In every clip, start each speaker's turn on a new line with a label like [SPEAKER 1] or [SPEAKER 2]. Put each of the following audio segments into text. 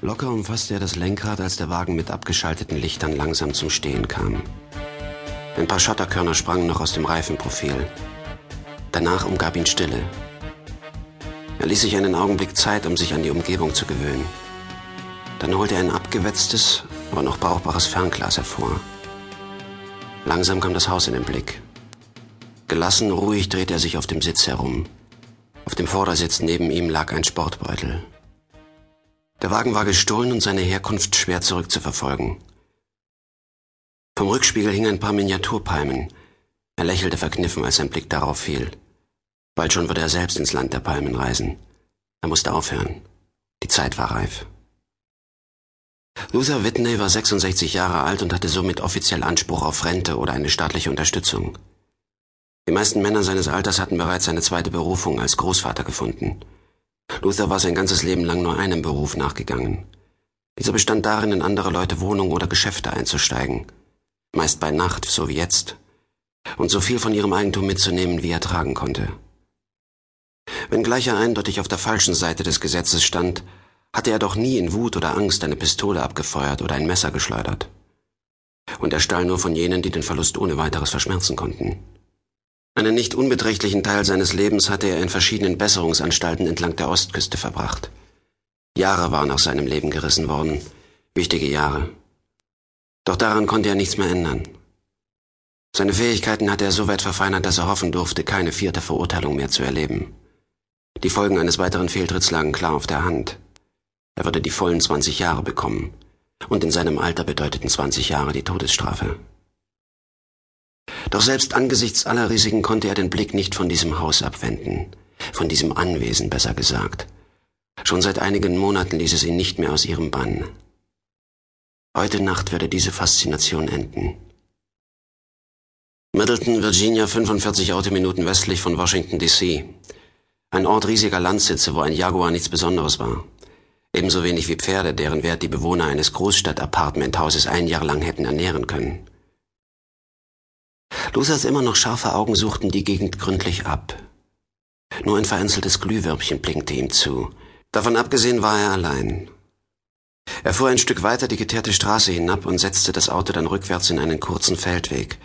[SPEAKER 1] Locker umfasste er das Lenkrad, als der Wagen mit abgeschalteten Lichtern langsam zum Stehen kam. Ein paar Schotterkörner sprangen noch aus dem Reifenprofil. Danach umgab ihn Stille. Er ließ sich einen Augenblick Zeit, um sich an die Umgebung zu gewöhnen. Dann holte er ein abgewetztes, aber noch brauchbares Fernglas hervor. Langsam kam das Haus in den Blick. Gelassen, ruhig drehte er sich auf dem Sitz herum. Auf dem Vordersitz neben ihm lag ein Sportbeutel. Der Wagen war gestohlen und seine Herkunft schwer zurückzuverfolgen. Vom Rückspiegel hingen ein paar Miniaturpalmen. Er lächelte verkniffen, als sein Blick darauf fiel. Bald schon würde er selbst ins Land der Palmen reisen. Er musste aufhören. Die Zeit war reif. Luther Whitney war 66 Jahre alt und hatte somit offiziell Anspruch auf Rente oder eine staatliche Unterstützung. Die meisten Männer seines Alters hatten bereits seine zweite Berufung als Großvater gefunden. Luther war sein ganzes Leben lang nur einem Beruf nachgegangen. Dieser bestand darin, in andere Leute Wohnungen oder Geschäfte einzusteigen. Meist bei Nacht, so wie jetzt. Und so viel von ihrem Eigentum mitzunehmen, wie er tragen konnte. Wenngleich er eindeutig auf der falschen Seite des Gesetzes stand, hatte er doch nie in Wut oder Angst eine Pistole abgefeuert oder ein Messer geschleudert. Und er stahl nur von jenen, die den Verlust ohne weiteres verschmerzen konnten. Einen nicht unbeträchtlichen Teil seines Lebens hatte er in verschiedenen Besserungsanstalten entlang der Ostküste verbracht. Jahre waren aus seinem Leben gerissen worden, wichtige Jahre. Doch daran konnte er nichts mehr ändern. Seine Fähigkeiten hatte er so weit verfeinert, dass er hoffen durfte, keine vierte Verurteilung mehr zu erleben. Die Folgen eines weiteren Fehltritts lagen klar auf der Hand. Er würde die vollen 20 Jahre bekommen, und in seinem Alter bedeuteten 20 Jahre die Todesstrafe. Doch selbst angesichts aller Risiken konnte er den Blick nicht von diesem Haus abwenden, von diesem Anwesen besser gesagt. Schon seit einigen Monaten ließ es ihn nicht mehr aus ihrem Bann. Heute Nacht würde diese Faszination enden. Middleton, Virginia, 45 Autominuten westlich von Washington, D.C. Ein Ort riesiger Landsitze, wo ein Jaguar nichts Besonderes war. Ebenso wenig wie Pferde, deren Wert die Bewohner eines Großstadt-Apartmenthauses ein Jahr lang hätten ernähren können. Luthers immer noch scharfe Augen suchten die Gegend gründlich ab. Nur ein vereinzeltes Glühwürmchen blinkte ihm zu. Davon abgesehen war er allein. Er fuhr ein Stück weiter die geteerte Straße hinab und setzte das Auto dann rückwärts in einen kurzen Feldweg,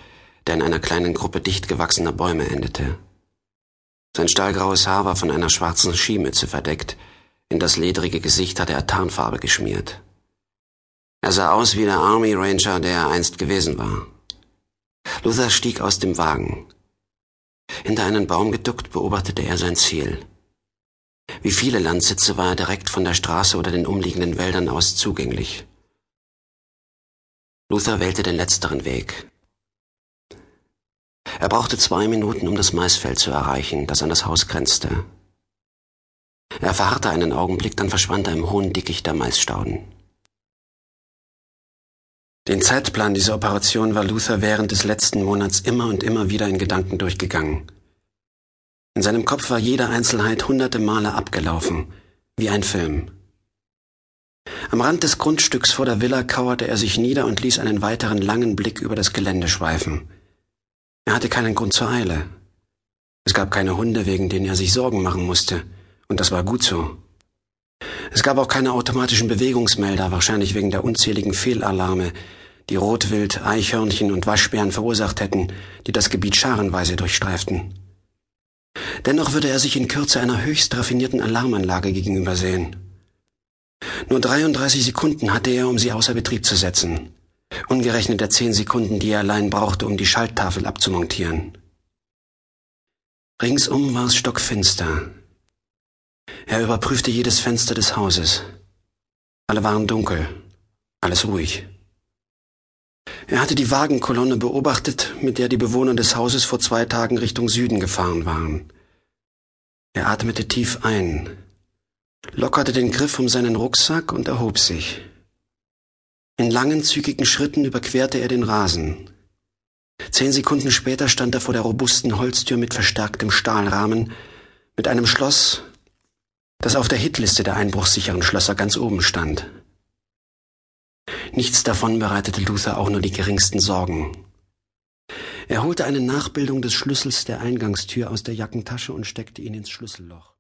[SPEAKER 1] der in einer kleinen Gruppe dicht gewachsener Bäume endete. Sein stahlgraues Haar war von einer schwarzen Skimütze verdeckt, in das ledrige Gesicht hatte er Tarnfarbe geschmiert. Er sah aus wie der Army Ranger, der er einst gewesen war. Luther stieg aus dem Wagen. Hinter einen Baum geduckt beobachtete er sein Ziel. Wie viele Landsitze war er direkt von der Straße oder den umliegenden Wäldern aus zugänglich. Luther wählte den letzteren Weg. Er brauchte zwei Minuten, um das Maisfeld zu erreichen, das an das Haus grenzte. Er verharrte einen Augenblick, dann verschwand er im hohen Dickicht der Maisstauden. Den Zeitplan dieser Operation war Luther während des letzten Monats immer und immer wieder in Gedanken durchgegangen. In seinem Kopf war jede Einzelheit hunderte Male abgelaufen, wie ein Film. Am Rand des Grundstücks vor der Villa kauerte er sich nieder und ließ einen weiteren langen Blick über das Gelände schweifen. Er hatte keinen Grund zur Eile. Es gab keine Hunde, wegen denen er sich Sorgen machen musste, und das war gut so. Es gab auch keine automatischen Bewegungsmelder, wahrscheinlich wegen der unzähligen Fehlalarme, die Rotwild, Eichhörnchen und Waschbären verursacht hätten, die das Gebiet scharenweise durchstreiften. Dennoch würde er sich in Kürze einer höchst raffinierten Alarmanlage gegenübersehen. Nur 33 Sekunden hatte er, um sie außer Betrieb zu setzen, ungerechnet der zehn Sekunden, die er allein brauchte, um die Schalttafel abzumontieren. Ringsum war es stockfinster. Er überprüfte jedes Fenster des Hauses. Alle waren dunkel, alles ruhig. Er hatte die Wagenkolonne beobachtet, mit der die Bewohner des Hauses vor zwei Tagen Richtung Süden gefahren waren. Er atmete tief ein, lockerte den Griff um seinen Rucksack und erhob sich. In langen, zügigen Schritten überquerte er den Rasen. Zehn Sekunden später stand er vor der robusten Holztür mit verstärktem Stahlrahmen, mit einem Schloss, das auf der Hitliste der einbruchssicheren Schlösser ganz oben stand. Nichts davon bereitete Luther auch nur die geringsten Sorgen. Er holte eine Nachbildung des Schlüssels der Eingangstür aus der Jackentasche und steckte ihn ins Schlüsselloch.